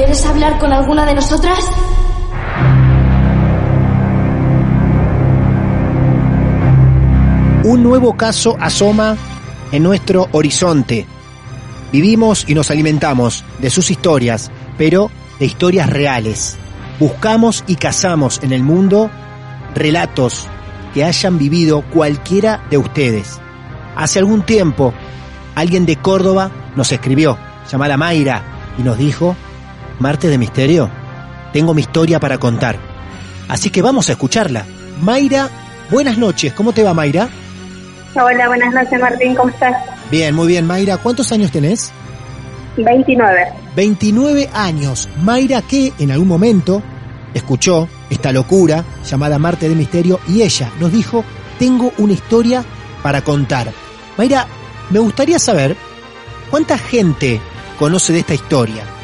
¿Quieres hablar con alguna de nosotras? Un nuevo caso asoma en nuestro horizonte. Vivimos y nos alimentamos de sus historias, pero de historias reales. Buscamos y cazamos en el mundo relatos que hayan vivido cualquiera de ustedes. Hace algún tiempo, alguien de Córdoba nos escribió, llamada Mayra, y nos dijo, Martes de Misterio, tengo mi historia para contar. Así que vamos a escucharla. Mayra, buenas noches, ¿cómo te va Mayra? Hola, buenas noches Martín, ¿cómo estás? Bien, muy bien. Mayra, ¿cuántos años tenés? 29. 29 años. Mayra que en algún momento escuchó esta locura llamada Marte de Misterio y ella nos dijo, tengo una historia para contar. Mayra, me gustaría saber cuánta gente conoce de esta historia.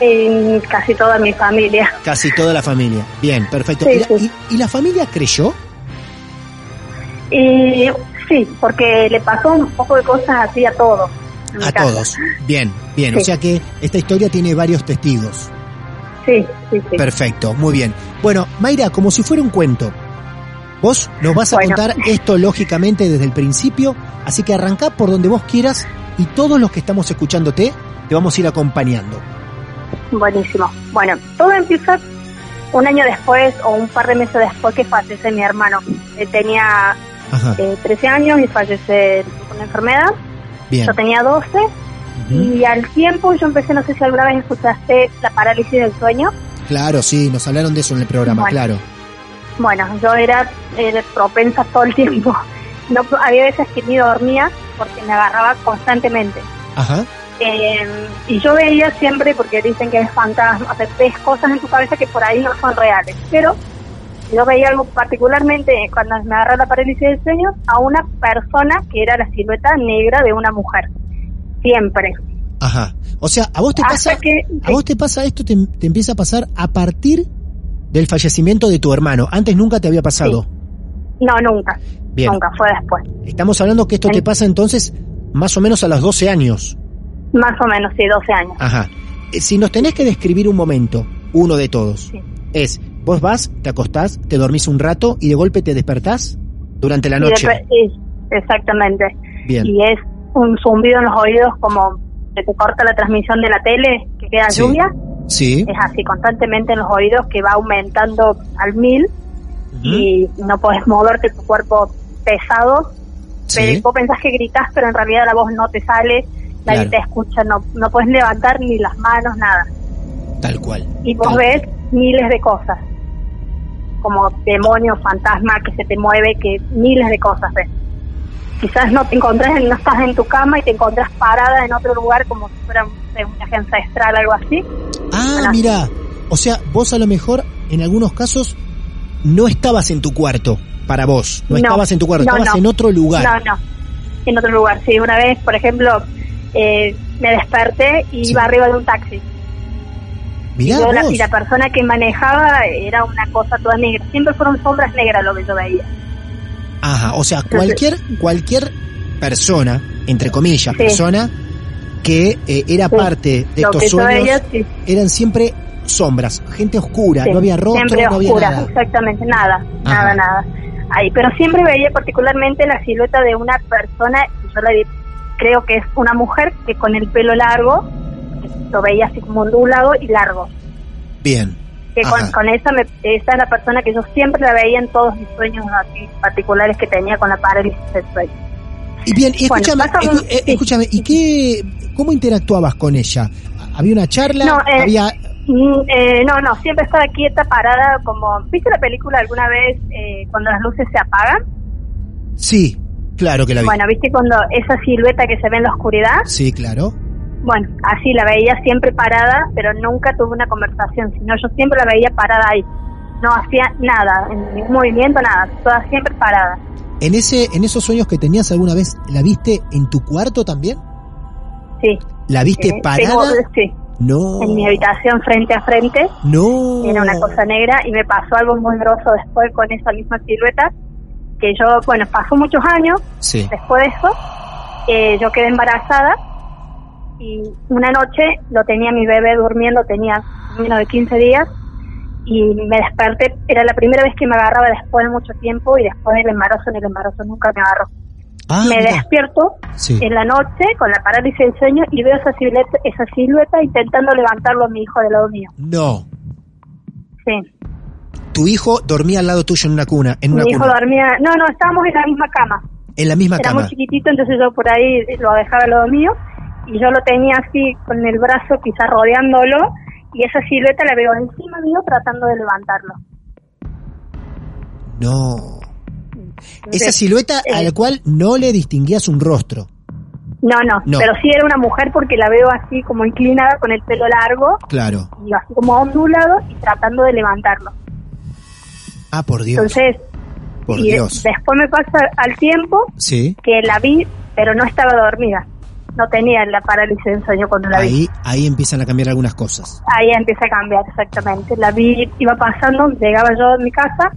En casi toda mi familia. Casi toda la familia. Bien, perfecto. Sí, ¿Y, la, sí. y- y la familia creyó? Y sí, porque le pasó un poco de cosas así a todos. A casa. todos. Bien, bien. O sea que esta historia tiene varios testigos. Sí, sí, sí. Perfecto, muy bien. Bueno, Mayra, como si fuera un cuento. Vos nos vas a Bueno. contar esto lógicamente desde el principio, así que arrancá por donde vos quieras y todos los que estamos escuchándote te vamos a ir acompañando. Buenísimo. Bueno, todo empieza un año después o un par de meses después que fallece mi hermano. Él tenía Ajá, eh, 13 años y fallece por una enfermedad. bien. Yo tenía 12 Ujú. y al tiempo yo empecé, no sé si alguna vez escuchaste la parálisis del sueño. Claro, sí, nos hablaron de eso en el programa, Bueno. claro. Bueno, yo era eh, propensa todo el tiempo. No, había veces que ni dormía porque me agarraba constantemente. Ajá, Eh, y yo veía siempre, porque dicen que es fantasma, o sea, ves cosas en tu cabeza que por ahí no son reales. Pero yo veía algo particularmente cuando me agarró la parálisis del sueño a una persona que era la silueta negra de una mujer. Siempre. ajá. O sea, a vos te Hasta pasa, que- a vos te pasa esto, te, te empieza a pasar a partir del fallecimiento de tu hermano. Antes nunca te había pasado. No, nunca. Bien. Nunca, fue después. Estamos hablando que esto te pasa entonces más o menos a los 12 años. Más o menos, sí, 12 años. Ajá. Eh, Si nos tenés que describir un momento, uno de todos, Sí. es, vos vas, te acostás, te dormís un rato y de golpe te despertás durante la noche. sí, exactamente. Bien. Y es un zumbido en los oídos como que te corta la transmisión de la tele, que queda Sí. lluvia. Sí. Es así constantemente en los oídos que va aumentando al mil y no podés moverte tu cuerpo pesado. Pero Sí. vos pensás que gritás, pero en realidad la voz no te sale, nadie Claro. te escucha, no, no puedes levantar ni las manos, nada. Tal cual. Y vos ves miles de cosas, como demonios, fantasma que se te mueve, que miles de cosas ves. Quizás no te encontrás, en- no estás en tu cama y te encontrás parada en otro lugar como si fuera una agencia ancestral algo así. Ah, Bueno. mira. O sea, vos a lo mejor en algunos casos no estabas en tu cuarto para vos. No, No. estabas en tu cuarto, No, estabas no. en otro lugar. No, no, en otro lugar. Sí, una vez, por ejemplo, eh, me desperté y Sí. iba arriba de un taxi. Mirá Yo la- y la persona que manejaba era una cosa toda negra. Siempre fueron sombras negras lo que yo veía. Ajá, o sea, cualquier, cualquier persona, entre comillas, Sí. persona, que eh, era Sí. parte de lo estos sueños, veía, sí. eran siempre sombras, gente oscura, no había rostro, siempre no había oscura, nada. exactamente, nada, Ajá. nada, nada. Ahí, pero siempre veía particularmente la silueta de una persona, y yo la vi- creo que es una mujer que con el pelo largo, lo veía así como ondulado y largo. Bien. Que con, con esa, me, esa es la persona que yo siempre la veía en todos mis sueños así particulares que tenía con la parálisis sueño. Y bien, y Bueno, escúchame, un- eh, sí. escúchame, ¿y qué, cómo interactuabas con ella? ¿Había una charla? No, eh, ¿Había, Mm, eh, no, no, siempre estaba quieta, parada, como... ¿Viste la película alguna vez eh, cuando las luces se apagan? sí, claro que la vi. Bueno, ¿viste cuando esa silueta que se ve en la oscuridad? Sí, claro. Bueno, así la veía siempre parada, pero nunca tuve una conversación, sino yo siempre la veía parada ahí. No hacía nada, en ningún movimiento, nada, toda siempre parada. En ese, en esos sueños que tenías alguna vez, ¿la viste en tu cuarto también? Sí. ¿La viste Eh, parada? tengo- sí, No. en mi habitación frente a frente, No. era una cosa negra y me pasó algo muy groso después con esa misma silueta, que yo, bueno, pasó muchos años Sí. después de eso, eh, yo quedé embarazada y una noche lo tenía mi bebé durmiendo, tenía menos de 15 días y me desperté, era la primera vez que me agarraba después de mucho tiempo y después del embarazo, en el embarazo nunca me agarró. Ah, me mira. despierto Sí. en la noche con la parálisis del sueño y veo esa silueta, esa silueta intentando levantarlo a mi hijo del lado mío. No. Sí. Tu hijo dormía al lado tuyo en una cuna, en una Mi hijo cuna, dormía, no, no, estábamos en la misma cama. en la misma Era cama. muy chiquitito, entonces yo por ahí lo dejaba al lado mío y yo lo tenía así con el brazo quizás rodeándolo y esa silueta la veo encima mío tratando de levantarlo. No. Entonces, Esa silueta eh, al cual no le distinguías un rostro. No, no, No. pero sí era una mujer porque la veo así como inclinada con el pelo largo Claro. y así como ondulado y tratando de levantarlo. Ah, por Dios. Entonces, por y Dios. después me pasa al tiempo Sí. que la vi, pero no estaba dormida. No tenía la parálisis del sueño cuando la vi. Ahí, ahí empiezan a cambiar algunas cosas. Ahí empieza a cambiar, exactamente. La vi, iba pasando, llegaba yo a mi casa,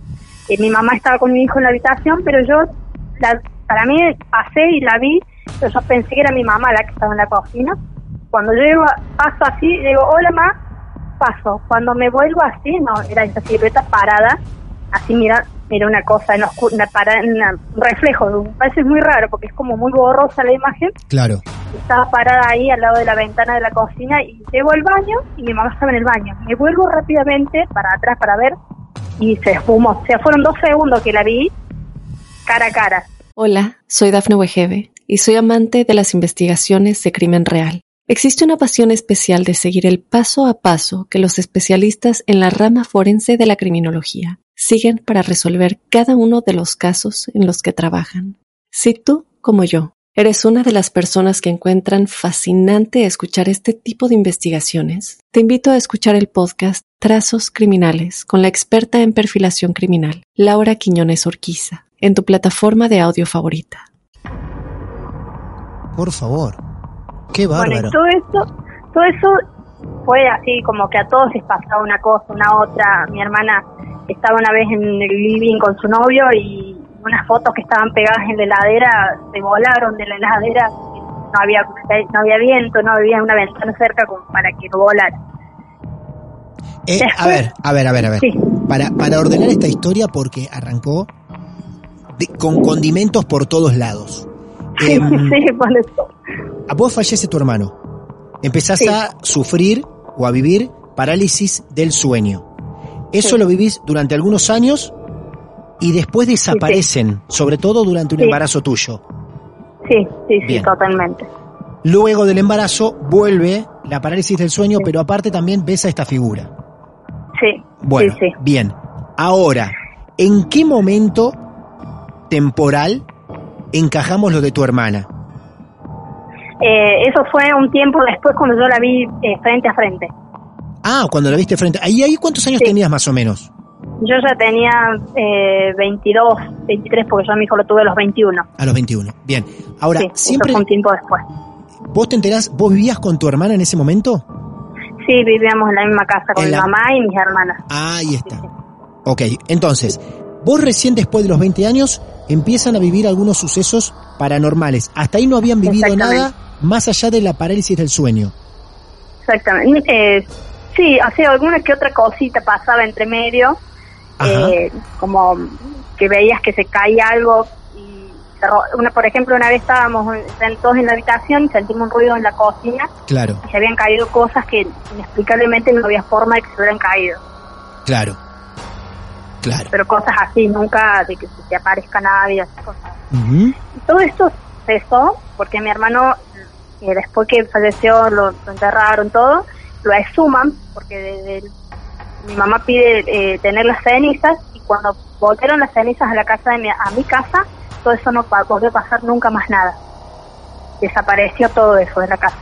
y mi mamá estaba con mi hijo en la habitación, pero yo, la- para mí, pasé y la vi, pero yo pensé que era mi mamá la que estaba en la cocina. Cuando yo llego, paso así, digo, hola, ma, paso. Cuando me vuelvo así, no, era esa silueta parada, así mira, mira una cosa en oscuro, una, para- una- un reflejo, parece muy raro porque es como muy borrosa la imagen, Claro. estaba parada ahí al lado de la ventana de la cocina y llego al baño y mi mamá estaba en el baño. Me vuelvo rápidamente para atrás para ver y se esfumó. O sea, fueron dos segundos que la vi cara a cara. Hola, soy Dafne Wegebe y soy amante de las investigaciones de crimen real. Existe una pasión especial de seguir el paso a paso que los especialistas en la rama forense de la criminología siguen para resolver cada uno de los casos en los que trabajan. Si tú, como yo, eres una de las personas que encuentran fascinante escuchar este tipo de investigaciones, te invito a escuchar el podcast Trazos Criminales con la experta en perfilación criminal, Laura Quiñones Orquiza, en tu plataforma de audio favorita. Por favor. Qué bárbaro. todo eso, todo eso fue así como que a todos les pasaba una cosa, una otra. Mi hermana estaba una vez en el living con su novio y unas fotos que estaban pegadas en la heladera se volaron de la heladera. No había, no había viento, no había una ventana cerca como para que no volara. Eh, a ver, a ver, a ver, a ver. Sí. Para, para ordenar esta historia, porque arrancó de- con condimentos por todos lados. Sí, Em, sí, por eso. a vos fallece tu hermano. Empezás Sí. a sufrir o a vivir parálisis del sueño. Eso Sí. lo vivís durante algunos años y después desaparecen, sobre todo durante un embarazo tuyo. Sí, sí, sí, totalmente. Luego del embarazo vuelve la parálisis del sueño, pero aparte también ves a esta figura. Sí, Bueno, sí, sí. bien. Ahora, ¿en qué momento temporal encajamos lo de tu hermana? Eh, eso fue un tiempo después cuando yo la vi eh, frente a frente. Ah, cuando la viste frente. ¿Ahí, ahí cuántos años Sí. tenías más o menos? Yo ya tenía eh, 22, 23, porque yo a mi hijo lo tuve a los 21. A los 21. Bien. Ahora, sí, eso siempre, fue un tiempo después. ¿Vos te enterás, vos vivías con tu hermana en ese momento? Sí, vivíamos en la misma casa con En mi la- mamá y mis hermanas. Ahí está. Ok, entonces, vos recién después de los 20 años empiezan a vivir algunos sucesos paranormales. Hasta ahí no habían vivido nada más allá de la parálisis del sueño. Exactamente. Eh, sí, así alguna que otra cosita pasaba entre medio, eh, como que veías que se caía algo y una, por ejemplo, una vez estábamos en- todos en la habitación y sentimos un ruido en la cocina Claro, y se habían caído cosas que inexplicablemente no había forma de que se hubieran caído. claro. Claro. Pero cosas así, nunca de que se te aparezca nadie, esas cosas. Y todo esto cesó porque mi hermano, eh, después que falleció, lo, lo enterraron todo, lo exhuman porque de- de- mi mamá pide eh, tener las cenizas y cuando volvieron las cenizas a la casa de mi, a mi casa, todo eso no volvió a pasar nunca más nada. Desapareció todo eso de la casa.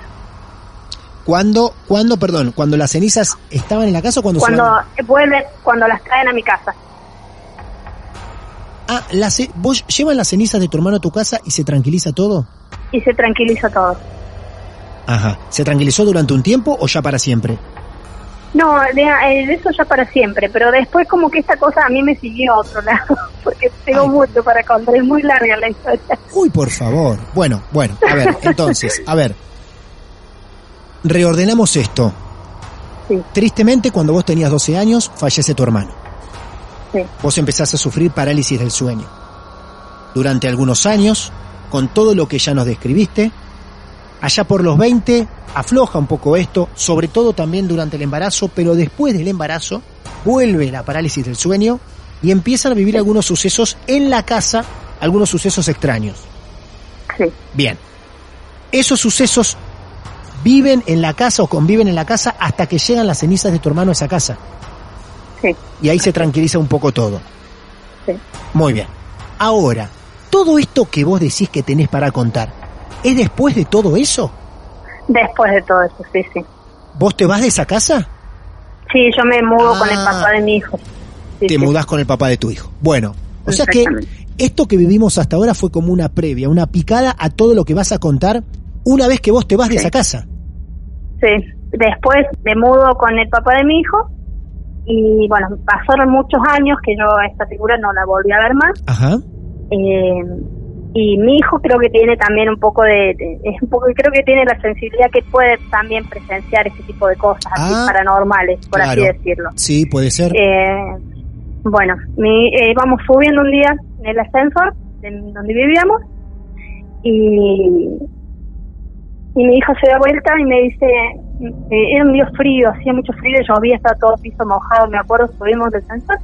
¿Cuándo, cuándo, perdón, cuando las cenizas estaban en la casa o cuando, se Cuando van? vuelven, cuando las traen a mi casa. Ah, las ce- vos llevan las cenizas de tu hermano a tu casa y se tranquiliza todo. Y se tranquiliza todo. Ajá. ¿Se tranquilizó durante un tiempo o ya para siempre? No, de, eh, de eso ya para siempre, pero después como que esta cosa a mí me siguió a otro lado, porque tengo Ay. mucho para contar, es muy larga la historia. Uy, por favor. Bueno, bueno, a ver, entonces, a ver. Reordenamos esto. Sí. Tristemente, cuando vos tenías 12 años, fallece tu hermano. Sí. Vos empezás a sufrir parálisis del sueño. Durante algunos años, con todo lo que ya nos describiste, allá por los 20 afloja un poco esto, sobre todo también durante el embarazo, pero después del embarazo vuelve la parálisis del sueño y empiezan a vivir algunos sucesos en la casa, algunos sucesos extraños. Sí, Bien. Esos sucesos viven en la casa o conviven en la casa hasta que llegan las cenizas de tu hermano a esa casa. Sí, Y ahí se tranquiliza un poco todo. sí. Muy bien. Ahora, todo esto que vos decís que tenés para contar, ¿es después de todo eso? Después de todo eso, sí, sí. ¿Vos te vas de esa casa? Sí, yo me mudo con el Ah. papá de mi hijo. Sí, Te sí. mudás con el papá de tu hijo. Bueno, o sea que esto que vivimos hasta ahora fue como una previa, una picada a todo lo que vas a contar una vez que vos te vas de esa casa. Sí, después me mudo con el papá de mi hijo y bueno, pasaron muchos años que yo a esta figura no la volví a ver más. Ajá. Eh, y mi hijo creo que tiene también un poco de, de- es un poco creo que tiene la sensibilidad que puede también presenciar ese tipo de cosas así Ah, paranormales por así decirlo Sí, puede ser. eh, bueno mi, eh, íbamos subiendo un día en el ascensor en donde vivíamos y y mi hijo se da vuelta y me dice eh, era un día frío hacía mucho frío llovía estaba todo el piso mojado me acuerdo subimos del ascensor.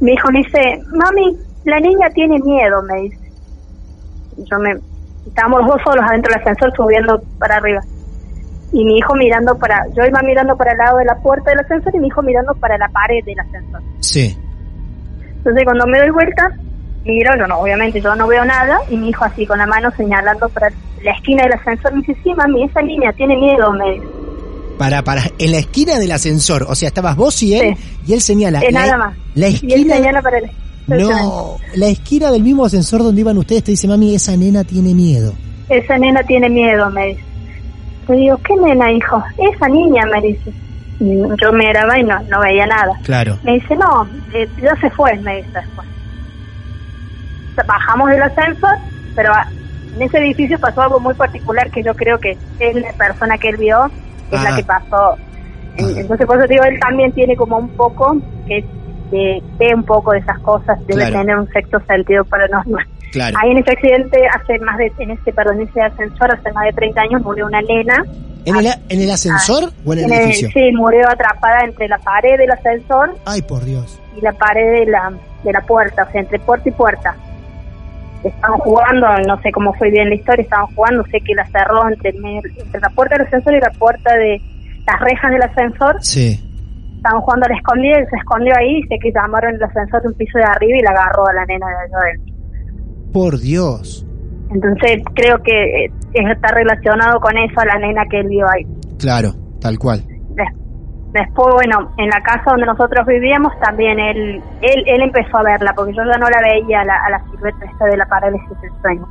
Mi hijo me dice mami la niña tiene miedo me dice. Yo me estábamos los dos solos adentro del ascensor subiendo para arriba. Y mi hijo mirando para yo iba mirando para el lado de la puerta del ascensor y mi hijo mirando para la pared del ascensor. Sí. entonces cuando me doy vuelta miro yo no obviamente yo no veo nada y mi hijo así con la mano señalando para la esquina del ascensor me dice sí mami esa niña tiene miedo me dice Para, para, en la esquina del ascensor. O sea, estabas vos y él, y él señala. Eh, la, nada más La y él esquina. señala para el No, la esquina del mismo ascensor donde iban ustedes te dice, mami, esa nena tiene miedo. esa nena tiene miedo me dice le digo qué nena hijo esa niña me dice y yo miraba y no no veía nada Claro. Me dice, no, eh, ya se fue, me dice después. Bajamos del ascensor, pero ah, en ese edificio pasó algo muy particular que yo creo que es la persona que él vio, es Ah. la que pasó. En- Ah. Entonces, por eso digo, él también tiene como un poco, que ve un poco de esas cosas, debe Claro. tener un sexto sentido paranormal. Claro. Ahí en ese accidente, hace más de, en ese, perdón, en ese ascensor, hace más de 30 años, murió una nena. ¿En el, en el ascensor o en el En el- edificio? sí, murió atrapada entre la pared del ascensor Ay, por Dios. y la pared de la, de la puerta, o sea, entre puerta y puerta. Estaban jugando, no sé cómo fue bien la historia, estaban jugando, sé que la cerró entre, la puerta del ascensor y la puerta de las rejas del ascensor. Sí. Estaban jugando a la escondida y se escondió ahí, sé que llamaron el ascensor de un piso de arriba y la agarró a la nena de allá. Por Dios. Entonces creo que eh, está relacionado con eso a la nena que él vio ahí. Claro, tal cual. Des- Después, bueno, en la casa donde nosotros vivíamos también él, él, él empezó a verla, porque yo ya no la veía la, a la silueta esta de la parálisis del sueño.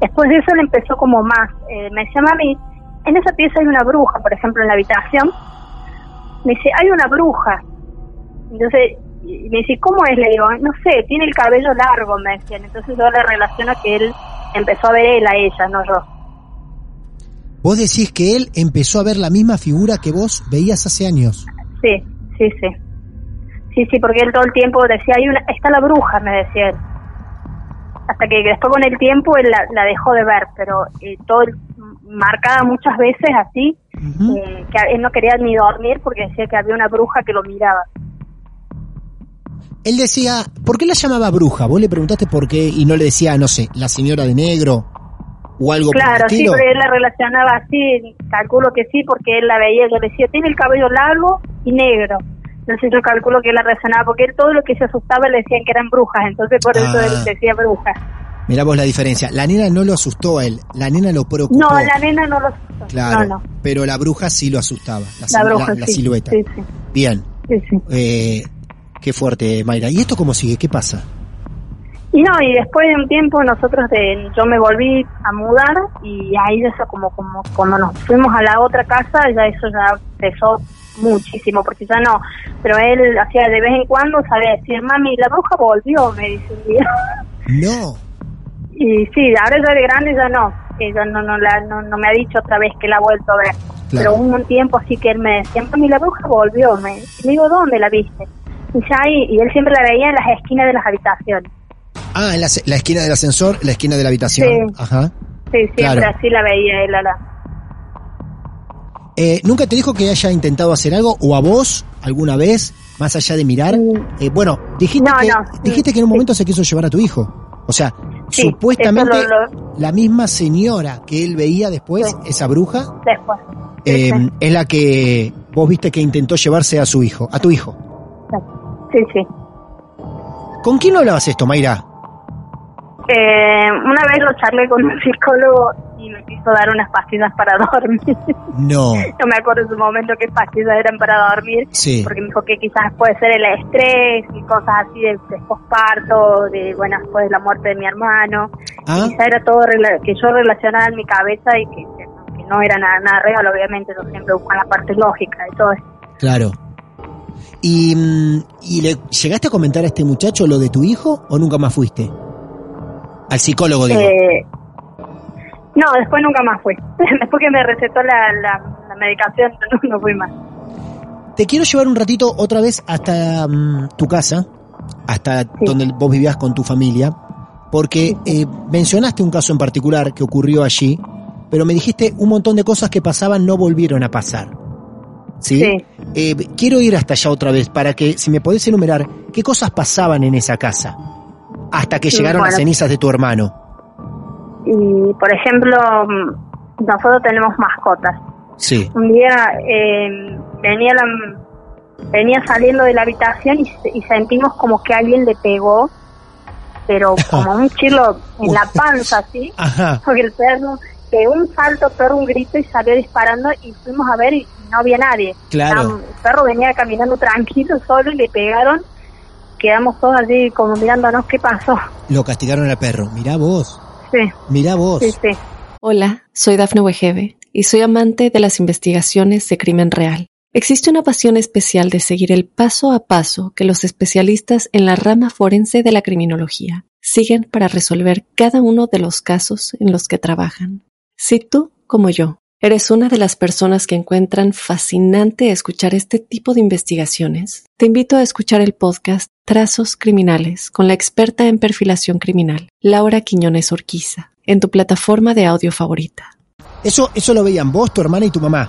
Después de eso le empezó como más. Eh, me decía, mami, en esa pieza hay una bruja, por ejemplo, en la habitación. Me dice, hay una bruja. Entonces, me dice, ¿cómo es? Le digo, no sé, tiene el cabello largo, me decían. Entonces yo le relaciono que él empezó a ver él a ella, no yo. Vos decís que él empezó a ver la misma figura que vos veías hace años. Sí, sí, sí. Sí, sí, porque él todo el tiempo decía, hay una, está la bruja, me decía él. Hasta que después con el tiempo él la, la dejó de ver, pero eh, todo marcada muchas veces así, eh, que él no quería ni dormir porque decía que había una bruja que lo miraba. Él decía, ¿por qué la llamaba bruja? Vos le preguntaste por qué y no le decía, no sé, la señora de negro o algo por el Claro, sí, estilo. porque él la relacionaba así, calculo que sí, porque él la veía, yo le decía, tiene el cabello largo y negro. Entonces yo calculo que él la relacionaba, porque él todo lo que se asustaba le decían que eran brujas, entonces por eso Ah. él decía brujas. Mirá vos la diferencia. La nena no lo asustó a él, la nena lo preocupó. No, la nena no lo asustó. Claro, No, no, pero la bruja sí lo asustaba, la, la bruja la sí. silueta. Sí, sí, Bien, sí, sí. eh, qué fuerte, Mayra. ¿Y esto cómo sigue? ¿Qué pasa? Y no, y después de un tiempo nosotros de, yo me volví a mudar y ahí eso como, como cuando nos fuimos a la otra casa ya eso ya empezó muchísimo porque ya no, pero él hacía de vez en cuando sabía decir, mami, la bruja volvió, me dice un día. No, Y sí, ahora ya de grande ya no, ella no, no, la, no, no me ha dicho otra vez que la ha vuelto a ver. Pero hubo un tiempo así que él me decía, mami, la bruja volvió, me digo, ¿dónde la viste? Y, ya ahí, y él siempre la veía en las esquinas de las habitaciones. Ah, en la, esquina del ascensor, la esquina de la habitación. Sí. Ajá. Sí, siempre Claro. así la veía él a la... Eh, ¿Nunca te dijo que haya intentado hacer algo o a vos alguna vez, más allá de mirar? Eh, bueno, dijiste. No, que, no, dijiste que en un momento se quiso llevar a tu hijo. O sea, Sí, supuestamente lo- la misma señora que él veía después, esa bruja, Después. eh, es la que vos viste que intentó llevarse a su hijo, a tu hijo. Sí, sí. ¿Con quién lo hablabas esto, Mayra? Eh, una vez lo charlé con un psicólogo y me quiso dar unas pastillas para dormir. No. no me acuerdo en su momento qué pastillas eran para dormir, Sí. porque me dijo que quizás puede ser el estrés y cosas así de, de posparto, de, bueno, después de la muerte de mi hermano. Ah. Quizás era todo que yo relacionaba en mi cabeza y que, que- que no era nada, nada real, obviamente, yo siempre busco la parte lógica de todo esto. Claro. ¿Y, mm, ¿Y le llegaste a comentar a este muchacho lo de tu hijo o nunca más fuiste? Al psicólogo, digo. Eh, no, después nunca más fui. después que me recetó la, la, la medicación, no, no fui más. Te quiero llevar un ratito otra vez hasta mm, tu casa, hasta donde vos vivías con tu familia, porque eh, mencionaste un caso en particular que ocurrió allí, pero me dijiste un montón de cosas que pasaban no volvieron a pasar. ¿Sí? Sí. Eh, quiero ir hasta allá otra vez para que, si me podés enumerar, qué cosas pasaban en esa casa hasta que Sí, llegaron las cenizas de tu hermano. Y, por ejemplo, nosotros tenemos mascotas. Sí. Un día eh, venía la, venía saliendo de la habitación y, y sentimos como que alguien le pegó, pero como un chilo en la panza, así. Ajá. Porque el perro pegó un salto, perro un grito y salió disparando y fuimos a ver y no había nadie. Claro. El perro venía caminando tranquilo solo y le pegaron. Quedamos todos allí como mirándonos qué pasó. Lo castigaron al perro. Mirá vos, Sí, mirá vos. sí, sí. Hola, soy Dafne Wegebe y soy amante de las investigaciones de crimen real. Existe una pasión especial de seguir el paso a paso que los especialistas en la rama forense de la criminología siguen para resolver cada uno de los casos en los que trabajan. Si tú, como yo, eres una de las personas que encuentran fascinante escuchar este tipo de investigaciones, te invito a escuchar el podcast Trazos Criminales con la experta en perfilación criminal, Laura Quiñones Orquiza, en tu plataforma de audio favorita. Eso, eso lo veían vos, tu hermana y tu mamá,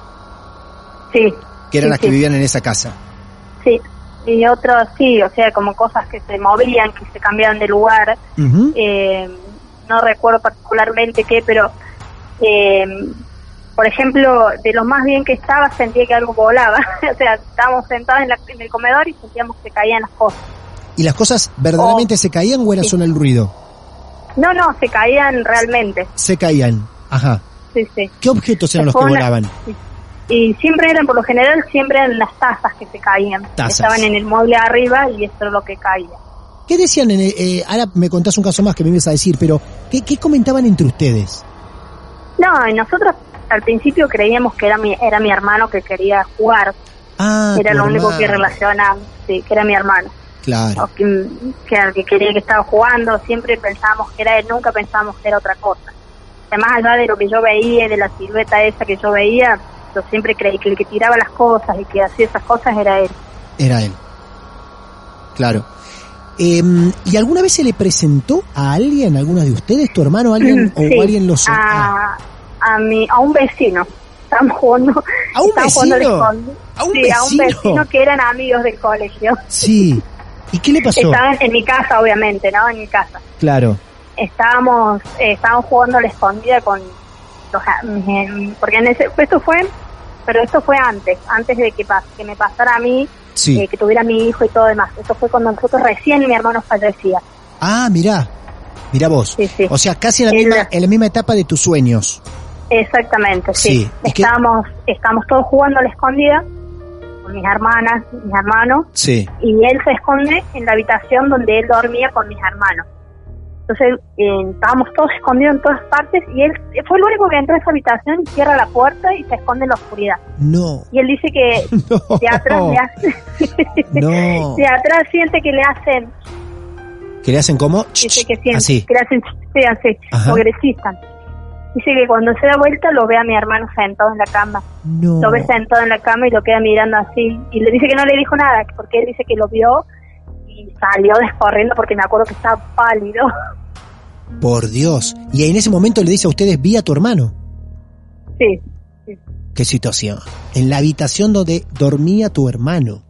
Sí, que eran Sí, las que sí. vivían en esa casa. sí. Y otros sí, o sea, como cosas que se movían, que se cambiaban de lugar. Eh, no recuerdo particularmente qué, pero, eh, por ejemplo, de lo más bien que estaba, sentía que algo volaba. o sea, estábamos sentados en, la- en el comedor y sentíamos que caían las cosas. ¿Y las cosas verdaderamente Oh. se caían o era Sí. solo el ruido? No, no, se caían realmente. Se caían. Ajá. Sí, sí. ¿Qué objetos eran los que una- volaban? Y siempre eran, por lo general, siempre eran las tazas que se caían. Tazas. Estaban en el mueble arriba y eso es lo que caía. ¿Qué decían? En, eh, ahora me contás un caso más que me ibas a decir, pero ¿qué, qué comentaban entre ustedes? No, nosotros al principio creíamos que era mi, era mi hermano que quería jugar. Ah, era lo único que relacionaba, sí, que era mi hermano. Claro. O que, que que quería que estaba jugando, siempre pensábamos que era él, nunca pensábamos que era otra cosa. Además allá de lo que yo veía, de la silueta esa que yo veía, yo siempre creí que el que tiraba las cosas y que hacía esas cosas era él. Era él. Claro. Em, ¿Y alguna vez se le presentó a alguien, alguna de ustedes, tu hermano, alguien Sí, o alguien lo a, a, mi, a un vecino. Estábamos jugando. ¿A un jugando vecino? escondido. ¿A un sí, a un vecino? vecino que eran amigos del colegio. Sí. ¿Y qué le pasó? Estaban en mi casa, obviamente, ¿no? En mi casa. Claro. Estábamos, eh, estábamos jugando a la escondida con los, a- em, porque en ese, esto fue, pero esto fue antes, antes de que, pas- que me pasara a mí, Sí. eh, que tuviera mi hijo y todo demás. Esto fue cuando nosotros recién mi hermano fallecía. Ah, mirá. Mirá vos. Sí, sí. O sea, casi en la, misma, en la misma etapa de tus sueños. Exactamente, sí. Sí, ¿y qué- Estábamos, estábamos todos jugando a la escondida con mis hermanas, mis hermanos, Sí. y él se esconde en la habitación donde él dormía con mis hermanos. Entonces eh, estábamos todos escondidos en todas partes y él fue el único que entró a esa habitación cierra la puerta y se esconde en la oscuridad. No. Y él dice que No. de atrás le hace, No. de atrás siente que le hacen, ¿Que le hacen como? dice que siente, Así. que le hacen, así, Dice que cuando se da vuelta lo ve a mi hermano sentado en la cama. No. Lo ve sentado en la cama y lo queda mirando así. Y le dice que no le dijo nada, porque él dice que lo vio y salió descorriendo porque me acuerdo que estaba pálido. Por Dios. Y en ese momento le dice a ustedes, vi a tu hermano. Sí, Qué situación. En la habitación donde dormía tu hermano.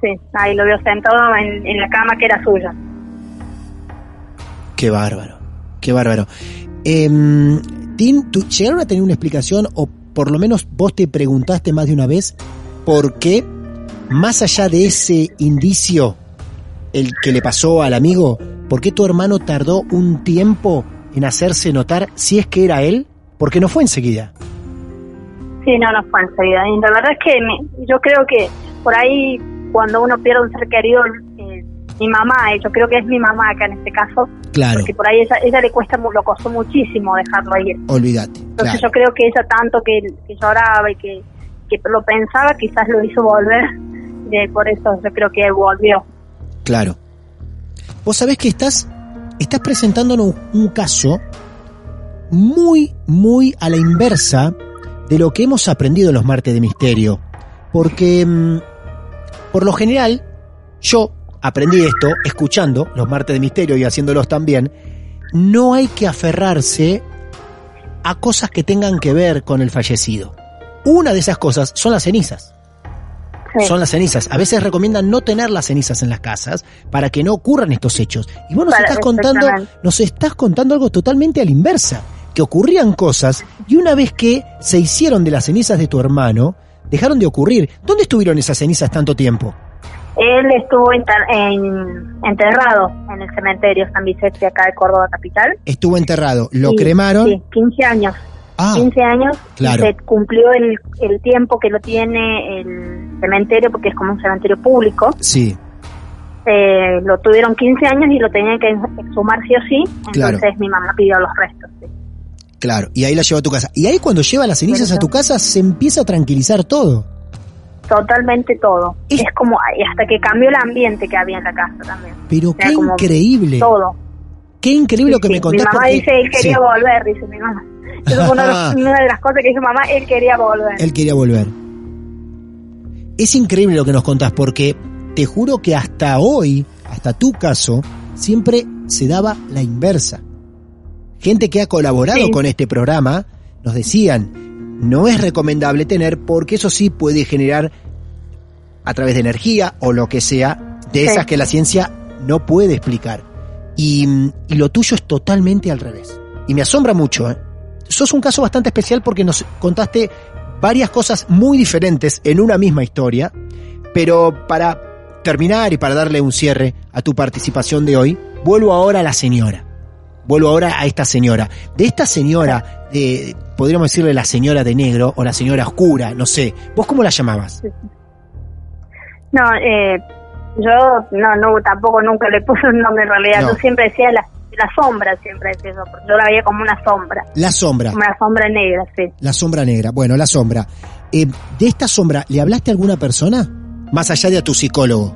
sí. Ahí lo vio sentado en, en la cama que era suya. Qué bárbaro. Qué bárbaro. Em, Tim, ¿tú- ¿llegaron a tener una explicación o por lo menos vos te preguntaste más de una vez por qué, más allá de ese indicio, el que le pasó al amigo, por qué tu hermano tardó un tiempo en hacerse notar si es que era él? Porque no fue enseguida. Sí, no, no fue enseguida. Y la verdad es que me- yo creo que por ahí, cuando uno pierde un ser querido, eh, mi mamá, eh, yo creo que es mi mamá acá en este caso, Claro, porque por ahí ella, ella le cuesta, lo costó muchísimo dejarlo ir. olvídate. Entonces Claro. yo creo que ella tanto que, que lloraba y que, que lo pensaba, quizás lo hizo volver. Y por eso yo creo que volvió. Claro. Vos sabés que estás, estás presentándonos un caso muy, muy a la inversa de lo que hemos aprendido en los martes de misterio. Porque, mm, por lo general, yo aprendí esto escuchando los martes de misterio y haciéndolos también. No hay que aferrarse a cosas que tengan que ver con el fallecido. Una de esas cosas son las cenizas Sí. son las cenizas. A veces recomiendan no tener las cenizas en las casas para que no ocurran estos hechos. Y vos nos Para- estás contando, nos estás contando algo totalmente a la inversa, que ocurrían cosas y una vez que se hicieron de las cenizas de tu hermano, dejaron de ocurrir. ¿Dónde estuvieron esas cenizas tanto tiempo? Él estuvo en- enterrado en el cementerio San Vicente acá de Córdoba Capital. Estuvo enterrado, lo cremaron. Sí, 15 años. Ah, 15 años claro. se cumplió el, el tiempo que lo tiene el cementerio porque es como un cementerio público. sí, Eh, lo tuvieron 15 años y lo tenían que exhumar sí o sí. Claro. Entonces mi mamá pidió los restos. sí. claro. Y ahí la llevó a tu casa. Y ahí cuando lleva las cenizas a tu casa se empieza a tranquilizar todo. Totalmente todo. Es- Es, como hasta que cambió el ambiente que había en la casa también. Pero O sea, qué increíble. Todo. Qué increíble lo que Sí, me contás. Mi mamá porque- dice él quería Sí. volver, dice mi mamá. Eso fue una de, los- una de las cosas que dice mamá, él quería volver. Él quería volver. Es increíble lo que nos contás porque te juro que hasta hoy, hasta tu caso, siempre se daba la inversa. Gente que ha colaborado con este programa nos decían, no es recomendable tener porque eso sí puede generar a través de energía o lo que sea, de Sí. esas que la ciencia no puede explicar. Y, y lo tuyo es totalmente al revés. Y me asombra mucho, ¿eh? Sos un caso bastante especial porque nos contaste varias cosas muy diferentes en una misma historia, pero para terminar y para darle un cierre a tu participación de hoy, vuelvo ahora a la señora. Vuelvo ahora a esta señora. De esta señora, de, podríamos decirle la señora de negro o la señora oscura, no sé. ¿Vos cómo la llamabas? No, eh, Yo no, no, tampoco nunca le puse un nombre en realidad. No. Yo siempre decía la, la sombra, siempre decía yo la veía como una sombra, La sombra. como una sombra negra, sí. La sombra negra. Bueno, la sombra. Eh, de esta sombra, ¿le hablaste a alguna persona? Más allá de a tu psicólogo.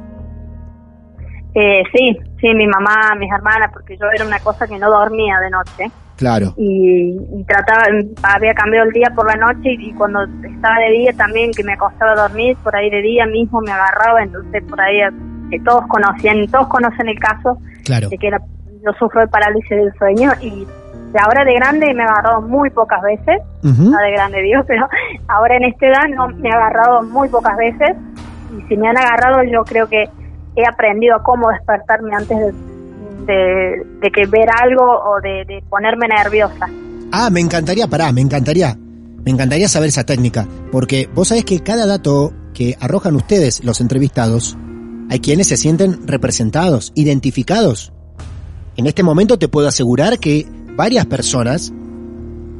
Eh, sí, sí, mi mamá, mis hermanas, porque yo era una cosa que no dormía de noche. Claro. y, y trataba, había cambiado el día por la noche y, y cuando estaba de día también que me acostaba a dormir, por ahí de día mismo me agarraba, entonces por ahí que todos conocían, todos conocen el caso Claro. de que yo sufro de parálisis del sueño y de ahora de grande me ha agarrado muy pocas veces, Ujú. no de grande Dios, pero ahora en esta edad no me ha agarrado muy pocas veces y si me han agarrado yo creo que he aprendido cómo despertarme antes de, de, de que ver algo o de, de ponerme nerviosa. Ah, me encantaría, pará, me encantaría. Me encantaría saber esa técnica. Porque vos sabés que cada dato que arrojan ustedes, los entrevistados, hay quienes se sienten representados, identificados. En este momento te puedo asegurar que varias personas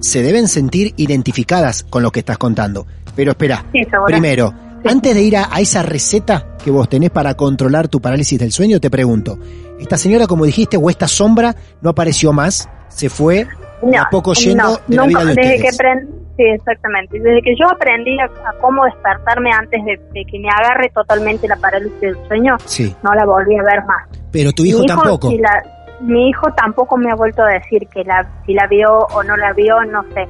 se deben sentir identificadas con lo que estás contando. Pero espera, Sí, primero, antes de ir a, a esa receta que vos tenés para controlar tu parálisis del sueño, te pregunto, esta señora, como dijiste, o esta sombra no apareció más, se fue de a poco yendo de la nunca, vida de desde que sí, exactamente. Desde que yo aprendí a, a cómo despertarme antes de, de que me agarre totalmente la parálisis del sueño, Sí, no la volví a ver más. pero tu hijo mi tampoco. si la- mi hijo tampoco me ha vuelto a decir que la, si la vio o no la vio, no sé.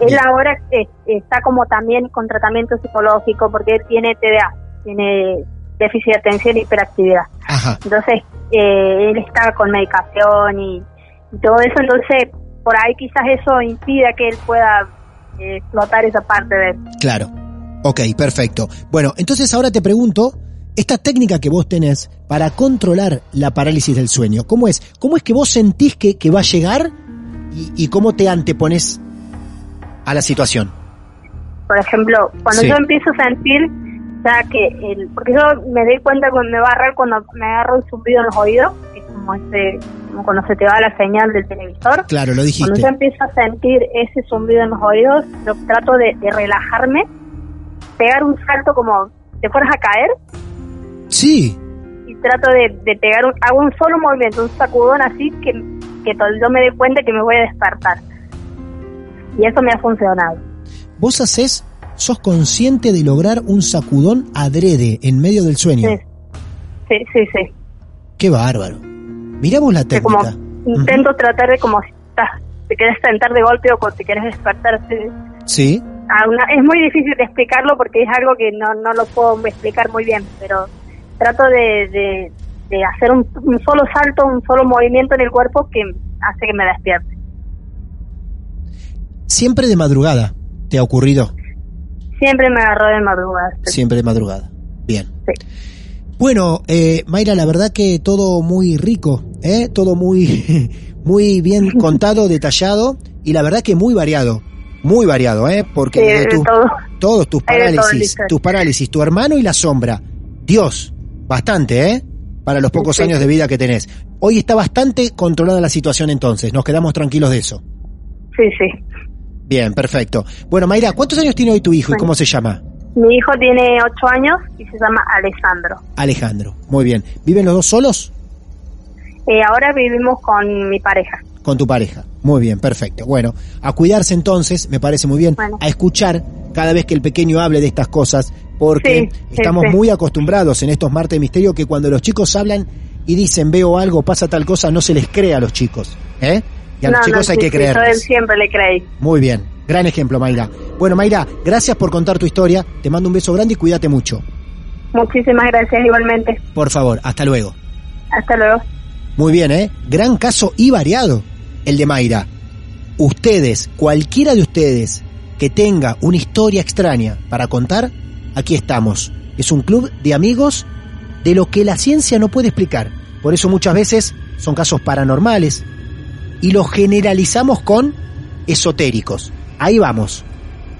Él Bien. ahora eh, está como también con tratamiento psicológico porque él tiene TDA, tiene déficit de atención y hiperactividad. Ajá, Entonces, eh, él está con medicación y, y todo eso, entonces por ahí quizás eso impida que él pueda eh, explotar esa parte de él. claro. Ok, perfecto. Bueno, entonces ahora te pregunto, esta técnica que vos tenés para controlar la parálisis del sueño, ¿cómo es? ¿Cómo es que vos sentís que, que va a llegar y, y cómo te antepones a la situación? Por ejemplo, cuando Sí. yo empiezo a sentir ya que el, porque yo me doy cuenta cuando me va a agarrar cuando me agarro el zumbido en los oídos, que es como ese, como cuando se te va la señal del televisor. Claro, lo Cuando dijiste. yo empiezo a sentir ese zumbido en los oídos, yo trato de, de relajarme, pegar un salto como te fueras a caer Sí, y trato de, de pegar un, hago un solo movimiento, un sacudón así que, que to- yo me dé cuenta que me voy a despertar. Y eso me ha funcionado. vos hacés, sos consciente de lograr un sacudón adrede en medio del sueño. Sí, sí, sí. sí. Qué bárbaro. Miramos la Que como técnica. intento tratar de como si estás, te quieres sentar de golpe o te quieres despertar. sí. Sí, A una- es muy difícil de explicarlo porque es algo que no, no lo puedo explicar muy bien, pero trato de, de, de hacer un, un solo salto, un solo movimiento en el cuerpo que hace que me despierte. Siempre de madrugada te ha ocurrido. Siempre me agarró de madrugada. Siempre de madrugada. Bien. Sí. Bueno, eh, Mayra, la verdad que todo muy rico, ¿eh? todo muy, muy bien contado, detallado y la verdad que muy variado, muy variado, ¿eh? porque Sí, de tu- todo. todos tus todo parálisis, tus parálisis, tu hermano y la sombra, Dios, bastante, ¿eh? Para los pocos Sí. años de vida que tenés. Hoy está bastante controlada la situación entonces, nos quedamos tranquilos de eso. Sí, sí. Bien, perfecto. Bueno, Mayra, ¿cuántos años tiene hoy tu hijo y cómo se llama? Mi hijo tiene ocho años y se llama Alessandro. Alejandro. Muy bien. ¿Viven los dos solos? Eh, ahora vivimos con mi pareja. Con tu pareja. Muy bien, perfecto. Bueno, a cuidarse entonces, me parece muy bien. Bueno. A escuchar cada vez que el pequeño hable de estas cosas, porque Sí, sí, estamos sí. muy acostumbrados en estos martes de misterio que cuando los chicos hablan y dicen veo algo, pasa tal cosa, no se les cree a los chicos. ¿eh? Y a los chicos no, hay sí, que yo creerles. siempre le creí. Muy bien. Gran ejemplo, Mayra. Bueno, Mayra, gracias por contar tu historia. Te mando un beso grande y cuídate mucho. Muchísimas gracias igualmente. Por favor, hasta luego. Hasta luego. Muy bien, ¿eh? Gran caso y variado el de Mayra. Ustedes, cualquiera de ustedes que tenga una historia extraña para contar, aquí estamos. Es un club de amigos de lo que la ciencia no puede explicar. Por eso muchas veces son casos paranormales y los generalizamos con esotéricos. Ahí vamos.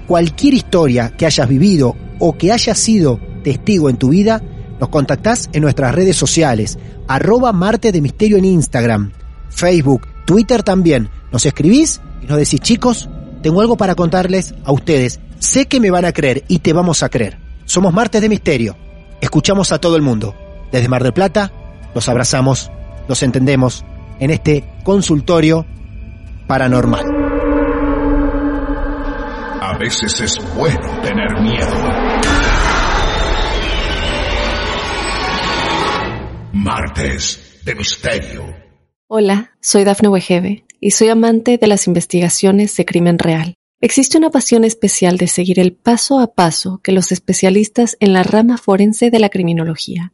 Cualquier historia que hayas vivido o que hayas sido testigo en tu vida, nos contactás en nuestras redes sociales, arroba Marte de Misterio en Instagram, Facebook, Twitter también. Nos escribís y nos decís, chicos, tengo algo para contarles a ustedes. Sé que me van a creer y te vamos a creer. Somos Martes de Misterio. Escuchamos a todo el mundo. Desde Mar del Plata, los abrazamos, los entendemos en este consultorio paranormal. A veces es bueno tener miedo. Martes de Misterio. Hola, soy Dafne Wegebe y soy amante de las investigaciones de crimen real. Existe una pasión especial de seguir el paso a paso que los especialistas en la rama forense de la criminología